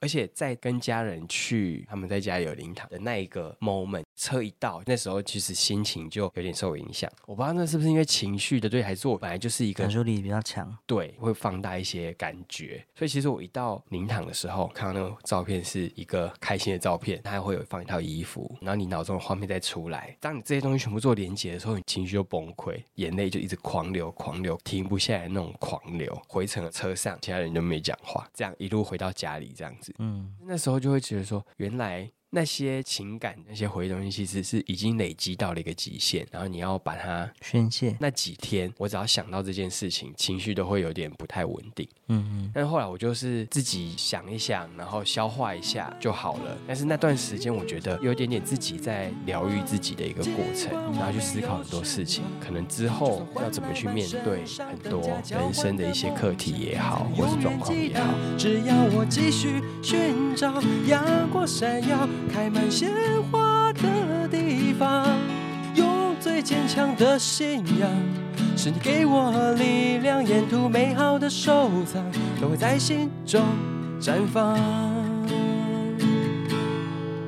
而且在跟家人去他们在家里有灵堂的那一个 moment，车一到，那时候其实心情就有点受影响。我不知道那是不是因为情绪的对，还是我本来就是一个感受力比较强。对，会放大一些感觉。所以其实我一到灵堂的时候，看到那个照片是一个开心的照片，它还会有放一套衣服，然后你脑中的画面再出来。当你这些东西全部做连接的时候，你情绪就崩溃，眼泪就一直狂流狂流，停不下来那种狂流。回程的车上，其他人都没讲话，这样一路回到家里，这样子。嗯，那时候就会觉得说，原来。那些情感、那些回忆东西，其实是已经累积到了一个极限，然后你要把它宣泄。那几天，我只要想到这件事情，情绪都会有点不太稳定。嗯嗯。但是后来我就是自己想一想，然后消化一下就好了。但是那段时间，我觉得有一点点自己在疗愈自己的一个过程，然后去思考很多事情，可能之后要怎么去面对很多人生的一些课题也好，或是状况也好。只要我继续寻找阳光闪耀。开满鲜花的地方，用最坚强的信仰，是你给我力量。沿途美好的收藏，都会在心中绽放。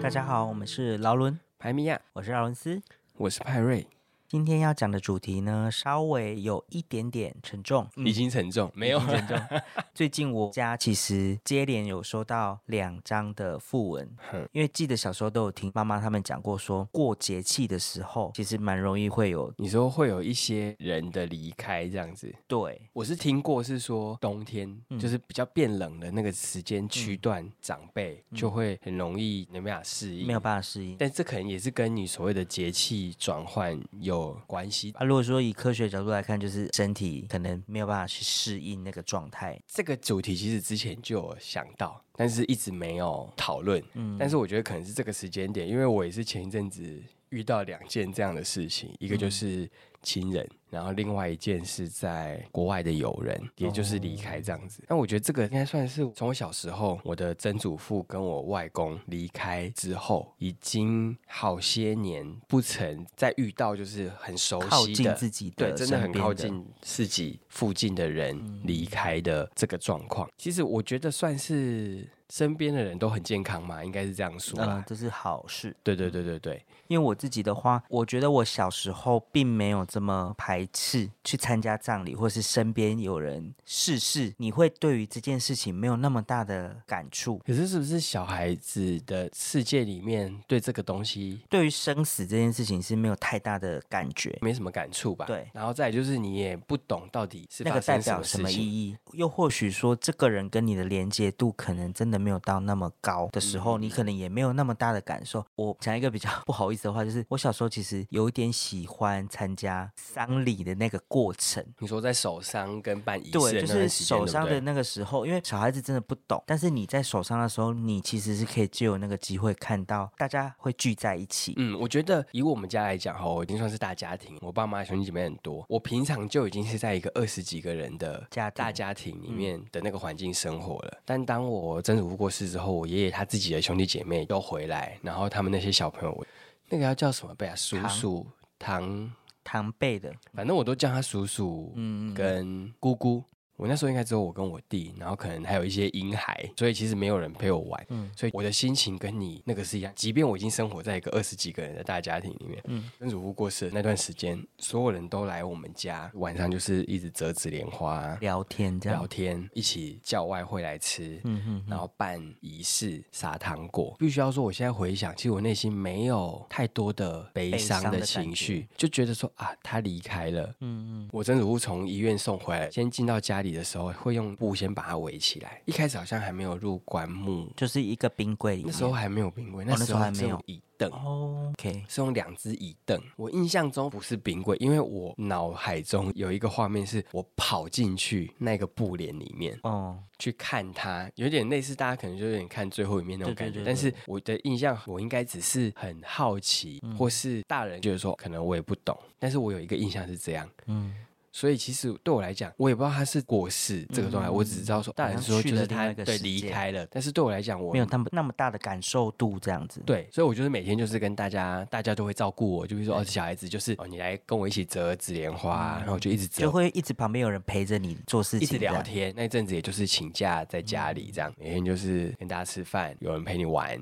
大家好，我们是劳伦派米亚，我是劳伦斯，我是派瑞。今天要讲的主题呢，稍微有一点点沉重，已经沉重，没有沉重。最近我家其实接连有收到两张的讣文，因为记得小时候都有听妈妈他们讲过，说过节气的时候，其实蛮容易会有，你说会有一些人的离开这样子。对，我是听过是说冬天就是比较变冷的那个时间区段，长辈就会很容易没办法适应，没有办法适应。但这可能也是跟你所谓的节气转换有。有关系啊。如果说以科学角度来看，就是身体可能没有办法去适应那个状态。这个主题其实之前就有想到，但是一直没有讨论。嗯，但是我觉得可能是这个时间点，因为我也是前一阵子遇到两件这样的事情，一个就是亲人。然后另外一件是在国外的友人，也就是离开这样子。那我觉得这个应该算是从我小时候，我的曾祖父跟我外公离开之后，已经好些年不曾再遇到，就是很熟悉的自己的，对，真的很靠近自己附近的人离开的这个状况。其实我觉得算是身边的人都很健康嘛，应该是这样说嗯，这是好事。对对对对对，因为我自己的话，我觉得我小时候并没有这么排。排斥去参加葬礼，或是身边有人逝世，你会对于这件事情没有那么大的感触。可是，是不是小孩子的世界里面对这个东西，对于生死这件事情是没有太大的感觉，没什么感触吧？对。然后再就是你也不懂到底是那个代表什么意义，又或许说这个人跟你的连接度可能真的没有到那么高的时候，你可能也没有那么大的感受。我讲一个比较 不好意思的话，就是我小时候其实有一点喜欢参加丧礼。礼的那个过程，你说在手伤跟办仪式，对，就是手伤的那个时候，因为小孩子真的不懂，但是你在手伤的时候，你其实是可以借有那个机会看到大家会聚在一起。嗯，我觉得以我们家来讲哈，我已经算是大家庭，我爸妈兄弟姐妹很多，我平常就已经是在一个二十几个人的家大家庭里面的那个环境生活了。但当我曾祖父过世之后，我爷爷他自己的兄弟姐妹都回来，然后他们那些小朋友，那个要叫什么贝啊？叔叔堂。堂辈的，反正我都叫他叔叔，嗯，跟姑姑。我那时候应该只有我跟我弟，然后可能还有一些婴孩，所以其实没有人陪我玩。嗯，所以我的心情跟你那个是一样。即便我已经生活在一个二十几个人的大家庭里面，嗯，曾祖父过世的那段时间，所有人都来我们家，晚上就是一直折纸莲花、聊天、聊天，一起叫外会来吃，嗯哼，然后办仪式、撒糖果。必须要说，我现在回想，其实我内心没有太多的悲伤的情绪，就觉得说啊，他离开了，嗯嗯，我曾祖父从医院送回来，先进到家里。的时候会用布先把它围起来，一开始好像还没有入棺木，就是一个冰柜里那时候还没有冰柜，那时候还没有椅凳哦，OK，是用两只椅凳。我印象中不是冰柜，因为我脑海中有一个画面是我跑进去那个布帘里面，哦，去看它，有点类似大家可能就有点看最后一面那种感觉。但是我的印象，我应该只是很好奇，或是大人就是说可能我也不懂，但是我有一个印象是这样，嗯。所以其实对我来讲，我也不知道他是过世这个状态，我只知道说，大人说就是他对离开了，但是对我来讲，我没有那么那么大的感受度这样子。对，所以我就是每天就是跟大家，大家都会照顾我，就比如说哦，小孩子就是哦，你来跟我一起折纸莲花，然后就一直折，就会一直旁边有人陪着你做事情，一直聊天。那阵子也就是请假在家里这样，每天就是跟大家吃饭，有人陪你玩，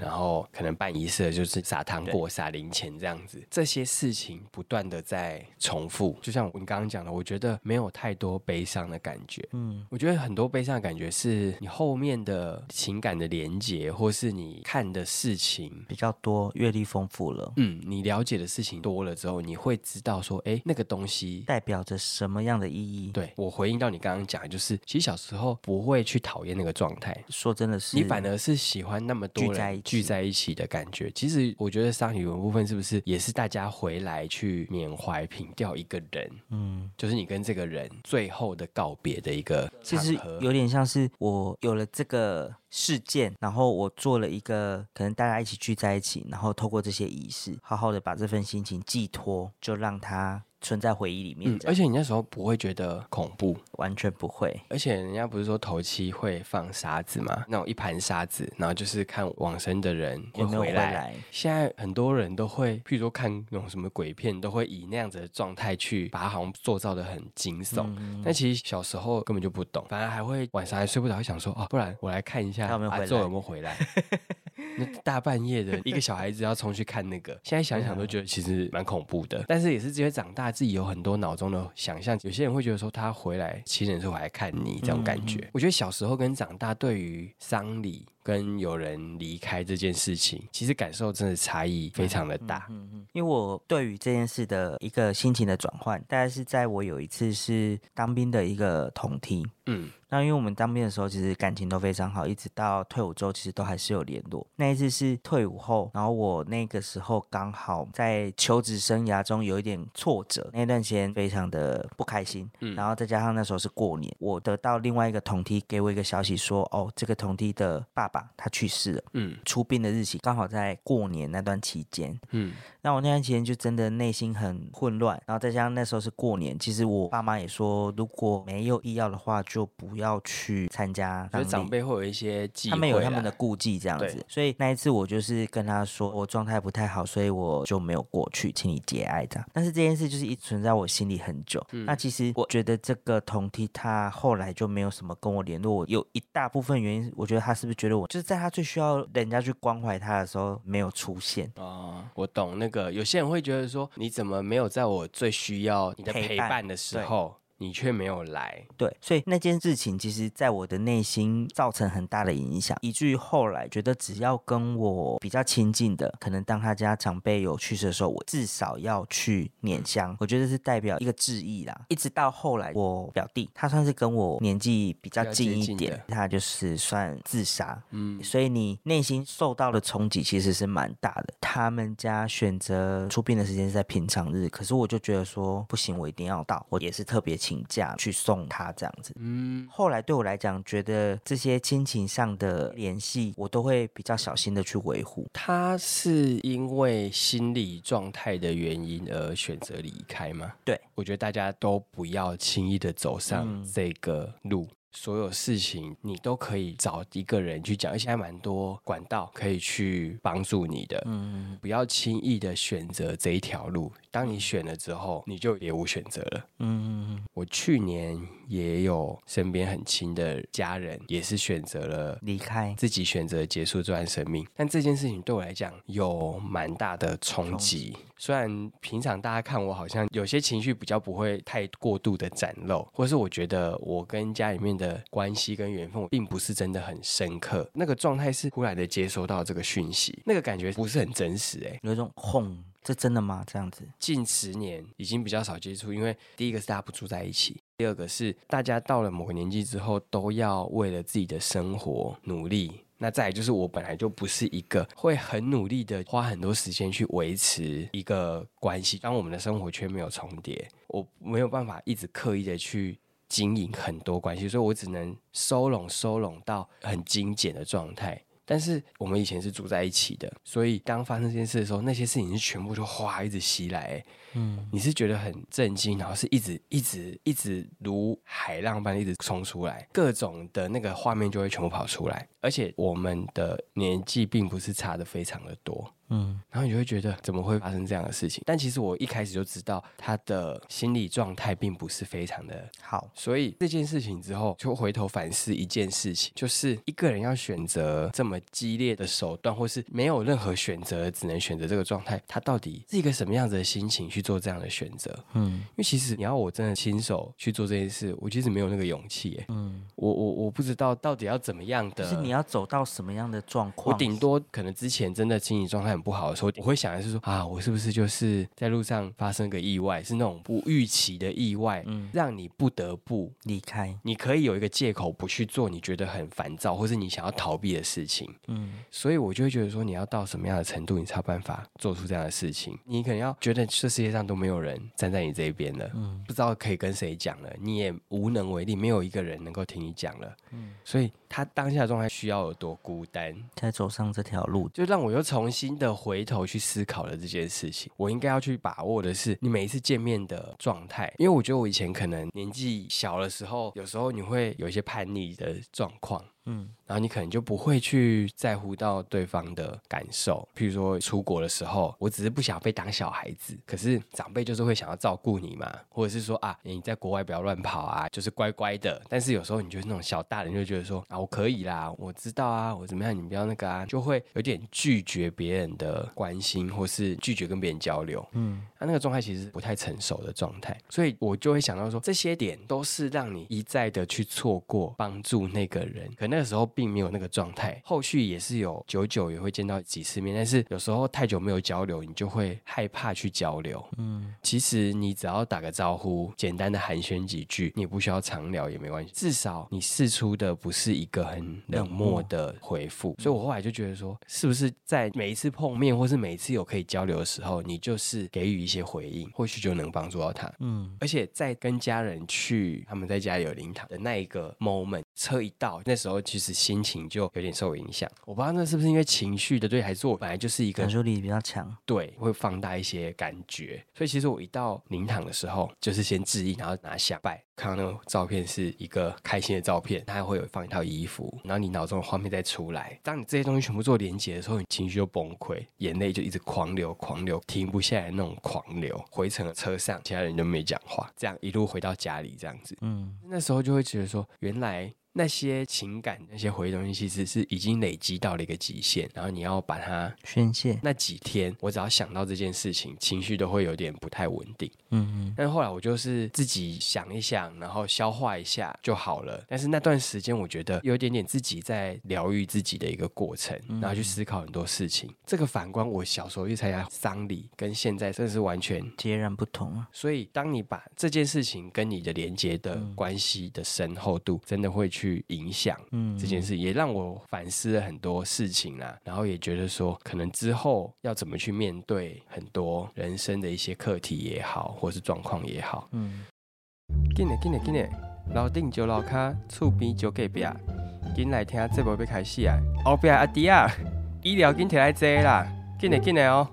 然后可能办仪式就是撒糖果、撒零钱这样子，这些事情不断的在重复。就像你刚刚讲的，我觉得没有太多悲伤的感觉。嗯，我觉得很多悲伤的感觉是你后面的情感的连接，或是你看的事情比较多，阅历丰富了。嗯，你了解的事情多了之后，你会知道说，哎，那个东西代表着什么样的意义？对我回应到你刚刚讲，就是其实小时候不会去讨厌那个状态。说真的是，你反而是喜欢那么多人聚在一起的感觉。其实我觉得丧礼文部分是不是也是大家回来去缅怀、凭吊一个人？嗯，就是你跟这个人最后的告别的一个，其实有点像是我有了这个事件，然后我做了一个可能大家一起聚在一起，然后透过这些仪式，好好的把这份心情寄托，就让他。存在回忆里面，而且你那时候不会觉得恐怖，完全不会。而且人家不是说头七会放沙子吗？那种一盘沙子，然后就是看往生的人会回来。现在很多人都会，譬如说看那种什么鬼片，都会以那样子的状态去把它好像塑造的很惊悚。但其实小时候根本就不懂，反而还会晚上还睡不着，会想说哦，不然我来看一下阿宙有没有回来。那大半夜的一个小孩子要冲去看那个，现在想想都觉得其实蛮恐怖的。但是也是因为长大。自己有很多脑中的想象，有些人会觉得说他回来七点之后来看你这种感觉。我觉得小时候跟长大对于丧礼。跟有人离开这件事情，其实感受真的差异非常的大。嗯嗯，因为我对于这件事的一个心情的转换，大概是在我有一次是当兵的一个同梯。嗯，那因为我们当兵的时候，其实感情都非常好，一直到退伍之后，其实都还是有联络。那一次是退伍后，然后我那个时候刚好在求职生涯中有一点挫折，那段时间非常的不开心。嗯，然后再加上那时候是过年，我得到另外一个同梯给我一个消息说，哦，这个同梯的爸爸。他去世了，嗯，出殡的日期刚好在过年那段期间，嗯，那我那段期间就真的内心很混乱，然后再加上那时候是过年，其实我爸妈也说，如果没有必要的话，就不要去参加。所以长辈会有一些忌他们有他们的顾忌这样子，所以那一次我就是跟他说，我状态不太好，所以我就没有过去，请你节哀这样。但是这件事就是一直存在我心里很久。那其实我觉得这个同梯他后来就没有什么跟我联络，有一大部分原因，我觉得他是不是觉得我。就是在他最需要人家去关怀他的时候没有出现哦，我懂那个，有些人会觉得说，你怎么没有在我最需要你的陪伴的时候？你却没有来，对，所以那件事情其实在我的内心造成很大的影响，以至于后来觉得只要跟我比较亲近的，可能当他家长辈有去世的时候，我至少要去捻香，我觉得是代表一个致意啦。一直到后来，我表弟他算是跟我年纪比较近一点，他就是算自杀，嗯，所以你内心受到的冲击其实是蛮大的。他们家选择出殡的时间是在平常日，可是我就觉得说不行，我一定要到，我也是特别。请假去送他这样子，嗯，后来对我来讲，觉得这些亲情上的联系，我都会比较小心的去维护。他是因为心理状态的原因而选择离开吗？对，我觉得大家都不要轻易的走上这个路。所有事情你都可以找一个人去讲，而且还蛮多管道可以去帮助你的。嗯，不要轻易的选择这一条路。当你选了之后，你就别无选择了。嗯，我去年也有身边很亲的家人，也是选择了离开，自己选择结束这段生命。但这件事情对我来讲有蛮大的冲击。虽然平常大家看我好像有些情绪比较不会太过度的展露，或是我觉得我跟家里面的关系跟缘分并不是真的很深刻，那个状态是忽然的接收到这个讯息，那个感觉不是很真实，哎，有一种轰，这真的吗？这样子，近十年已经比较少接触，因为第一个是大家不住在一起，第二个是大家到了某个年纪之后都要为了自己的生活努力。那再就是我本来就不是一个会很努力的花很多时间去维持一个关系，当我们的生活却没有重叠，我没有办法一直刻意的去经营很多关系，所以我只能收拢收拢到很精简的状态。但是我们以前是住在一起的，所以当发生这件事的时候，那些事情是全部就哗一直袭来，嗯，你是觉得很震惊，然后是一直一直一直如海浪般一直冲出来，各种的那个画面就会全部跑出来，而且我们的年纪并不是差的非常的多。嗯，然后你就会觉得怎么会发生这样的事情？但其实我一开始就知道他的心理状态并不是非常的好，所以这件事情之后就回头反思一件事情，就是一个人要选择这么激烈的手段，或是没有任何选择，只能选择这个状态，他到底是一个什么样子的心情去做这样的选择？嗯，因为其实你要我真的亲手去做这件事，我其实没有那个勇气。嗯，我我我不知道到底要怎么样的，是你要走到什么样的状况？我顶多可能之前真的心理状态。很不好的时候，我会想的是说啊，我是不是就是在路上发生个意外，是那种不预期的意外，嗯，让你不得不离开。你可以有一个借口不去做你觉得很烦躁或是你想要逃避的事情，嗯，所以我就会觉得说，你要到什么样的程度，你才有办法做出这样的事情？你可能要觉得这世界上都没有人站在你这一边了，嗯，不知道可以跟谁讲了，你也无能为力，没有一个人能够听你讲了，嗯，所以他当下状态需要有多孤单，才走上这条路，就让我又重新的。的回头去思考了这件事情，我应该要去把握的是你每一次见面的状态，因为我觉得我以前可能年纪小的时候，有时候你会有一些叛逆的状况。嗯，然后你可能就不会去在乎到对方的感受。譬如说出国的时候，我只是不想被当小孩子，可是长辈就是会想要照顾你嘛，或者是说啊，你在国外不要乱跑啊，就是乖乖的。但是有时候你就是那种小大人，就觉得说啊，我可以啦，我知道啊，我怎么样，你不要那个啊，就会有点拒绝别人的关心，或是拒绝跟别人交流。嗯，那那个状态其实不太成熟的状态，所以我就会想到说，这些点都是让你一再的去错过帮助那个人，可能。那个时候并没有那个状态，后续也是有久久也会见到几次面，但是有时候太久没有交流，你就会害怕去交流。嗯，其实你只要打个招呼，简单的寒暄几句，你也不需要长聊也没关系，至少你试出的不是一个很冷漠的回复。所以我后来就觉得说，是不是在每一次碰面，或是每一次有可以交流的时候，你就是给予一些回应，或许就能帮助到他。嗯，而且在跟家人去他们在家里有灵堂的那一个 moment，车一到那时候。其实心情就有点受影响，我不知道那是不是因为情绪的对，还是我本来就是一个感受力比较强，对，会放大一些感觉。所以其实我一到灵堂的时候，就是先致意，然后拿香拜，看到那个照片是一个开心的照片，它还会有放一套衣服，然后你脑中的画面再出来。当你这些东西全部做连接的时候，你情绪就崩溃，眼泪就一直狂流狂流，停不下来那种狂流。回程的车上，其他人都没讲话，这样一路回到家里，这样子，嗯，那时候就会觉得说，原来。那些情感、那些回忆东西，其实是已经累积到了一个极限，然后你要把它宣泄。那几天，我只要想到这件事情，情绪都会有点不太稳定。嗯嗯。但后来我就是自己想一想，然后消化一下就好了。但是那段时间，我觉得有点点自己在疗愈自己的一个过程，然后去思考很多事情。这个反观我小时候去参加丧礼，跟现在真的是完全截然不同啊。所以，当你把这件事情跟你的连接的关系的深厚度，真的会去。去影响这件事，也让我反思了很多事情啦。然后也觉得说，可能之后要怎么去面对很多人生的一些课题也好，或是状况也好。嗯，进来进来进来，楼顶就楼卡，厝边就隔壁，紧来听节目要开始啊！后边阿弟啊，医疗紧摕来坐啦，进来进来哦。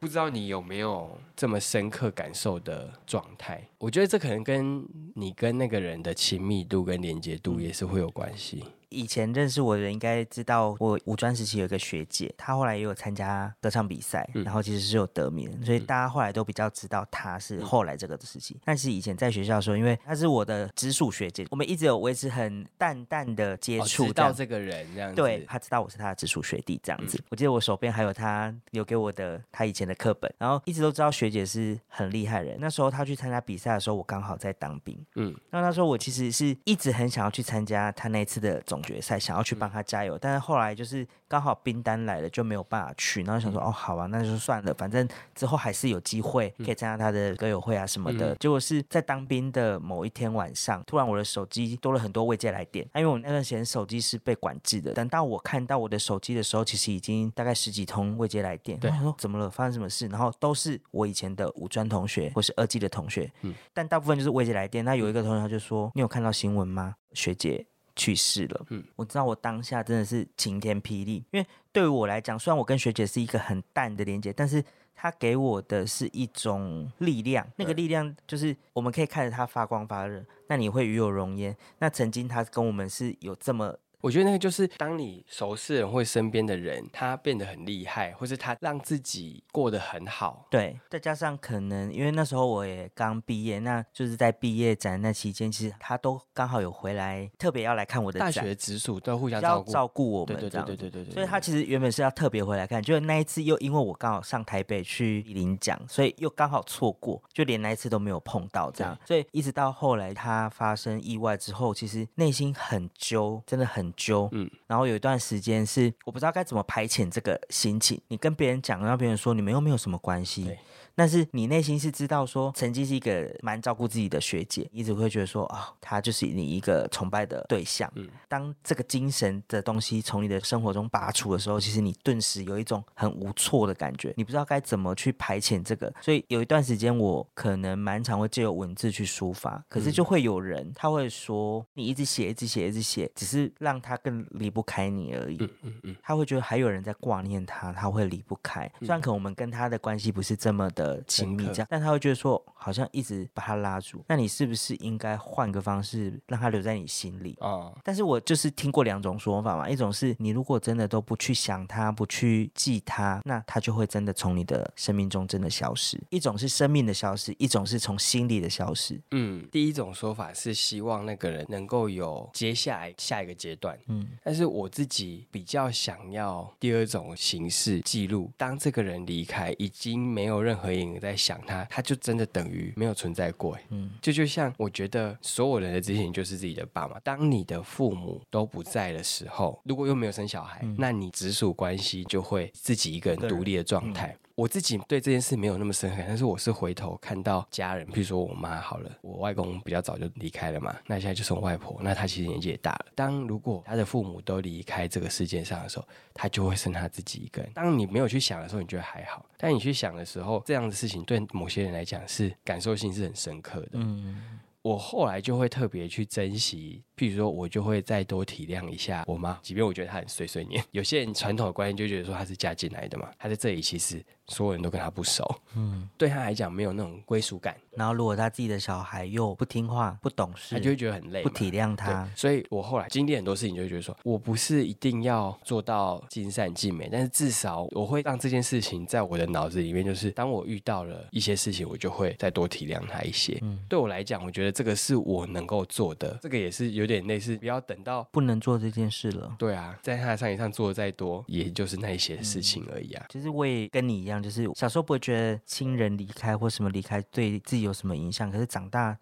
不知道你有没有？这么深刻感受的状态，我觉得这可能跟你跟那个人的亲密度跟连接度也是会有关系。以前认识我的人应该知道，我五专时期有一个学姐，她后来也有参加歌唱比赛，然后其实是有得名，所以大家后来都比较知道她是后来这个的事情。但是以前在学校的时候，因为她是我的直属学姐，我们一直有维持很淡淡的接触，知道这个人这样子。对，她知道我是她的直属学弟这样子。我记得我手边还有她留给我的她以前的课本，然后一直都知道学姐是很厉害人。那时候她去参加比赛的时候，我刚好在当兵，嗯，那那时候我其实是一直很想要去参加她那次的总。决赛想要去帮他加油，但是后来就是刚好冰单来了，就没有办法去。然后想说哦，好吧，那就算了，反正之后还是有机会可以参加他的歌友会啊什么的。结果是在当兵的某一天晚上，突然我的手机多了很多未接来电，因为我那段时间手机是被管制的。等到我看到我的手机的时候，其实已经大概十几通未接来电。对，说怎么了？发生什么事？然后都是我以前的五专同学或是二技的同学，嗯，但大部分就是未接来电。那有一个同学他就说：“你有看到新闻吗？学姐。”去世了。嗯，我知道我当下真的是晴天霹雳，因为对于我来讲，虽然我跟学姐是一个很淡的连接，但是她给我的是一种力量，那个力量就是我们可以看着她发光发热，那你会与有容焉。那曾经她跟我们是有这么。我觉得那个就是当你熟识人或身边的人，他变得很厉害，或是他让自己过得很好。对，再加上可能因为那时候我也刚毕业，那就是在毕业展那期间，其实他都刚好有回来，特别要来看我的大学直属都互相照顾照顾我们，对对对对对对。所以他其实原本是要特别回来看，就那一次又因为我刚好上台北去领奖，所以又刚好错过，就连那一次都没有碰到这样。所以一直到后来他发生意外之后，其实内心很揪，真的很揪，嗯。然后有一段时间是我不知道该怎么排遣这个心情。你跟别人讲，让别人说你们又没有什么关系。但是你内心是知道说，曾经是一个蛮照顾自己的学姐，一直会觉得说，啊，她就是你一个崇拜的对象。嗯，当这个精神的东西从你的生活中拔除的时候，其实你顿时有一种很无措的感觉，你不知道该怎么去排遣这个。所以有一段时间，我可能蛮常会借由文字去抒发，可是就会有人他会说，你一直写，一直写，一直写，只是让他更离不开你而已。嗯嗯嗯，他会觉得还有人在挂念他，他会离不开。虽然可能我们跟他的关系不是这么的。亲密这样，但他会觉得说，好像一直把他拉住。那你是不是应该换个方式，让他留在你心里啊？但是我就是听过两种说法嘛，一种是你如果真的都不去想他，不去记他，那他就会真的从你的生命中真的消失。一种是生命的消失，一种是从心里的消失。嗯，第一种说法是希望那个人能够有接下来下一个阶段。嗯，但是我自己比较想要第二种形式记录，当这个人离开，已经没有任何。影在想他，他就真的等于没有存在过。嗯，就就像我觉得所有人的之前就是自己的爸妈。当你的父母都不在的时候，如果又没有生小孩，那你直属关系就会自己一个人独立的状态。我自己对这件事没有那么深刻，但是我是回头看到家人，比如说我妈好了，我外公比较早就离开了嘛，那现在就是我外婆，那她其实年纪也大了。当如果她的父母都离开这个世界上的时候，她就会剩她自己一个人。当你没有去想的时候，你觉得还好；但你去想的时候，这样的事情对某些人来讲是感受性是很深刻的。嗯。我后来就会特别去珍惜，譬如说，我就会再多体谅一下我妈，即便我觉得她很碎碎念。有些人传统的观念就觉得说她是嫁进来的嘛，她在这里其实。所有人都跟她不熟，嗯，对她来讲没有那种归属感。然后如果她自己的小孩又不听话、不懂事，她就会觉得很累，不体谅她。所以我后来经历很多事情，就会觉得说，我不是一定要做到尽善尽美，但是至少我会让这件事情在我的脑子里面，就是当我遇到了一些事情，我就会再多体谅她一些。嗯，对我来讲，我觉得这个是我能够做的。这个也是有点类似，不要等到不能做这件事了。对啊，在他的上一上做的再多，也就是那一些事情而已啊。其实我也跟你一样，就是小时候不会。觉得亲人离开或什么离开对自己有什么影响？可是长大，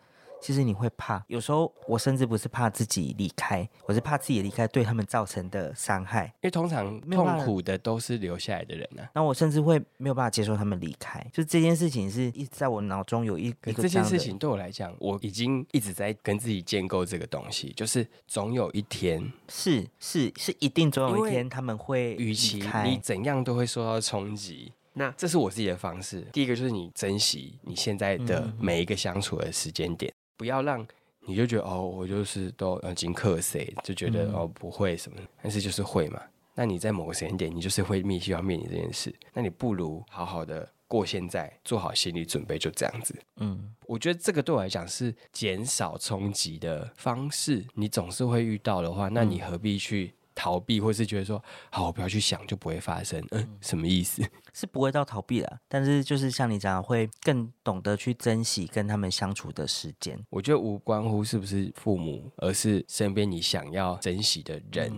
其实你会怕。有时候我甚至不是怕自己离开，我是怕自己离开对他们造成的伤害。因为通常痛苦的都是留下来的人呢。那我甚至会没有办法接受他们离开。就这件事情是一直在我脑中有一个这件事情对我来讲，我已经一直在跟自己建构这个东西，就是总有一天是是是一定总有一天他们会与其你怎样都会受到冲击。那这是我自己的方式。第一个就是你珍惜你现在的每一个相处的时间点，不要让你就觉得哦，我就是都呃经克谁，就觉得哦不会什么，但是就是会嘛。那你在某个时间点，你就是会必须要面临这件事，那你不如好好的过现在，做好心理准备，就这样子。嗯，我觉得这个对我来讲是减少冲击的方式。你总是会遇到的话，那你何必去？逃避，或是觉得说好，我不要去想，就不会发生。嗯，什么意思？是不会到逃避了，但是就是像你讲，会更懂得去珍惜跟他们相处的时间。我觉得无关乎是不是父母，而是身边你想要珍惜的人。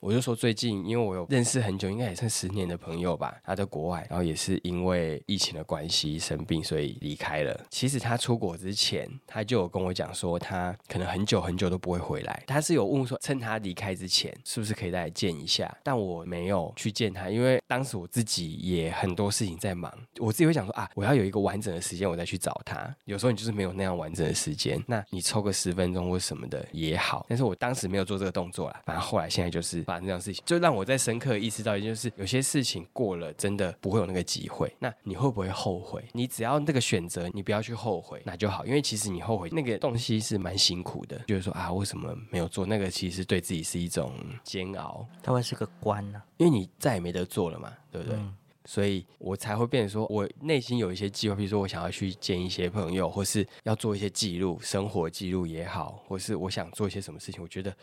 我就说最近，因为我有认识很久，应该也算十年的朋友吧，他在国外，然后也是因为疫情的关系生病，所以离开了。其实他出国之前，他就有跟我讲说，他可能很久很久都不会回来。他是有问说，趁他离开之前，是不是可以再来见一下？但我没有去见他，因为当时我自己也很多事情在忙，我自己会想说啊，我要有一个完整的时间，我再去找他。有时候你就是没有那样完整的时间，那你抽个十分钟或什么的也好。但是我当时没有做这个动作啦，反正后来现在就是。发生这样事情，就让我在深刻意识到，一件就是有些事情过了，真的不会有那个机会。那你会不会后悔？你只要那个选择，你不要去后悔，那就好。因为其实你后悔那个东西是蛮辛苦的，就是说啊，为什么没有做那个？其实对自己是一种煎熬，它会是个关呢，因为你再也没得做了嘛，对不对？所以我才会变成说，我内心有一些计划，比如说我想要去见一些朋友，或是要做一些记录，生活记录也好，或是我想做一些什么事情，我觉得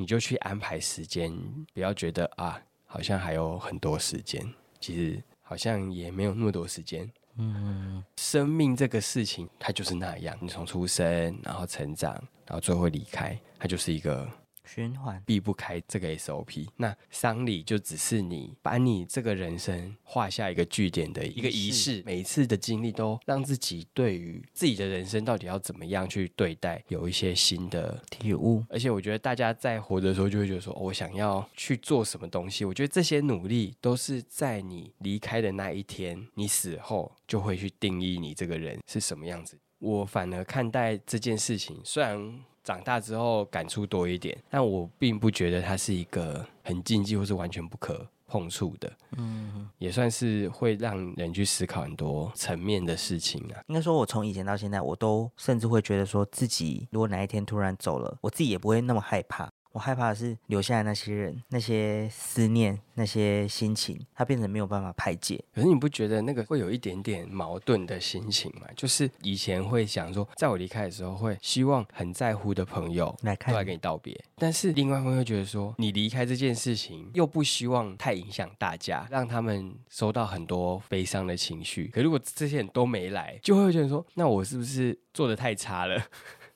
你就去安排时间，不要觉得啊，好像还有很多时间，其实好像也没有那么多时间。嗯，生命这个事情，它就是那样，你从出生，然后成长，然后最后离开，它就是一个。循环避不开这个 SOP，那丧礼就只是你把你这个人生画下一个句点的一个仪式。每一次的经历都让自己对于自己的人生到底要怎么样去对待，有一些新的体悟。而且我觉得大家在活的时候就会觉得说，我想要去做什么东西。我觉得这些努力都是在你离开的那一天，你死后就会去定义你这个人是什么样子。我反而看待这件事情，虽然。长大之后感触多一点，但我并不觉得它是一个很禁忌或是完全不可碰触的，嗯，也算是会让人去思考很多层面的事情啊。应该说，我从以前到现在，我都甚至会觉得说自己如果哪一天突然走了，我自己也不会那么害怕。我害怕的是留下来那些人，那些思念，那些心情，它变成没有办法排解。可是你不觉得那个会有一点点矛盾的心情吗？就是以前会想说，在我离开的时候，会希望很在乎的朋友来看，来跟你道别。但是另外一方面会觉得说，你离开这件事情，又不希望太影响大家，让他们收到很多悲伤的情绪。可如果这些人都没来，就会觉得说，那我是不是做的太差了？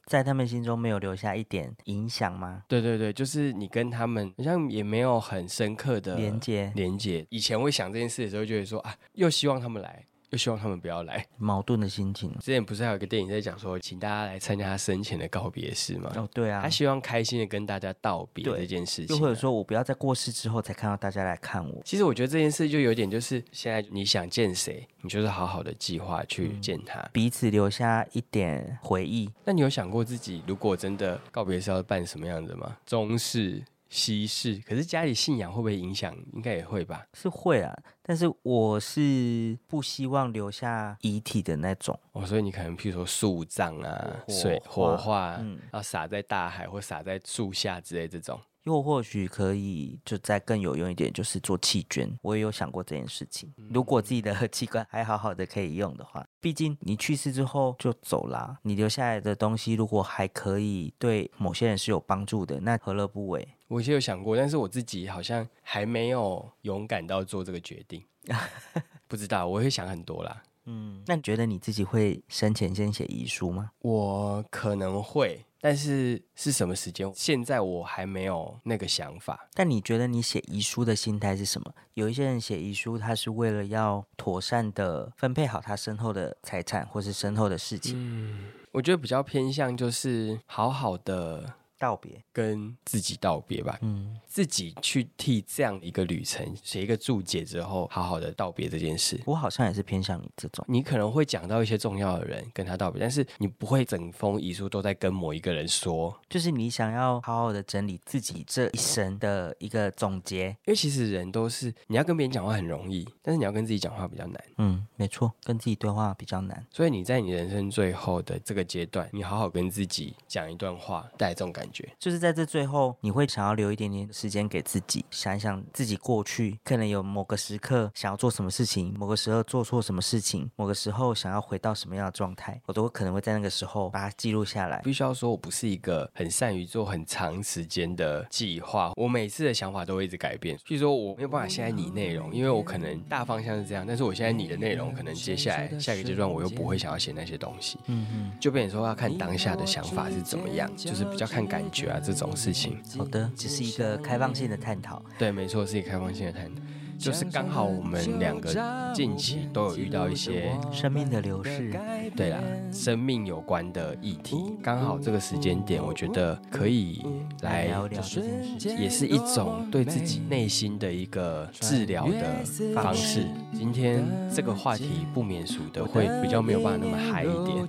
在他们心中没有留下一点影响吗？对对对，就是你跟他们好像也没有很深刻的连接。连接以前会想这件事的时候，就会说啊，又希望他们来。就希望他们不要来，矛盾的心情。之前不是还有一个电影在讲说，请大家来参加他生前的告别式吗？哦，对啊，他希望开心的跟大家道别这件事情，又或者说我不要在过世之后才看到大家来看我。其实我觉得这件事就有点就是现在你想见谁，你就是好好的计划去见他，彼此留下一点回忆。那你有想过自己如果真的告别是要办什么样的吗？中式。西式，可是家里信仰会不会影响？应该也会吧。是会啊，但是我是不希望留下遗体的那种。哦，所以你可能譬如说树葬啊，水火化，嗯，要撒在大海或撒在树下之类这种。又或许可以就再更有用一点，就是做弃捐。我也有想过这件事情。如果自己的 器官还好好的可以用的话，毕竟你去世之后就走啦，你留下来的东西如果还可以对某些人是有帮助的，那何乐不为？我也有想过，但是我自己好像还没有勇敢到做这个决定。不知道，我会想很多啦。嗯，那你觉得你自己会生前先写遗书吗？我可能会。但是是什么时间？现在我还没有那个想法。但你觉得你写遗书的心态是什么？有一些人写遗书，他是为了要妥善的分配好他身后的财产，或是身后的事情。嗯，我觉得比较偏向就是好好的。道别，跟自己道别吧。嗯，自己去替这样一个旅程写一个注解之后，好好的道别这件事。我好像也是偏向你这种。你可能会讲到一些重要的人跟他道别，但是你不会整封遗书都在跟某一个人说。就是你想要好好的整理自己这一生的一个总结。因为其实人都是你要跟别人讲话很容易，但是你要跟自己讲话比较难。嗯，没错，跟自己对话比较难。所以你在你人生最后的这个阶段，你好好跟自己讲一段话，带这种感觉。就是在这最后，你会想要留一点点时间给自己，想一想自己过去可能有某个时刻想要做什么事情，某个时候做错什么事情，某个时候想要回到什么样的状态，我都可能会在那个时候把它记录下来。必须要说，我不是一个很善于做很长时间的计划，我每次的想法都会一直改变。譬如说，我没有办法现在拟内容，因为我可能大方向是这样，但是我现在拟的内容，可能接下来下一个阶段我又不会想要写那些东西。嗯嗯，就变成说要看当下的想法是怎么样，就是比较看感觉啊这种事情。好的，只是一个开放性的探讨。对，没错，是一个开放性的探讨。就是刚好我们两个近期都有遇到一些生命的流逝，对啦，生命有关的议题，刚好这个时间点，我觉得可以来聊聊这件事，也是一种对自己内心的一个治疗的方式。今天这个话题不免俗的，会比较没有办法那么嗨一点，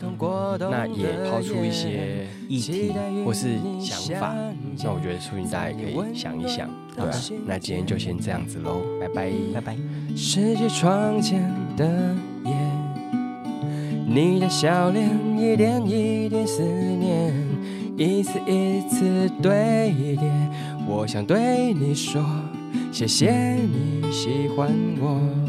那也抛出一些议题或是想法，那我觉得，说不定大家也可以想一想。对啊，那今天就先这样子喽，拜拜，拜拜。世界窗前的夜，你的笑脸一点一点思念，一次一次堆叠。我想对你说，谢谢你喜欢我。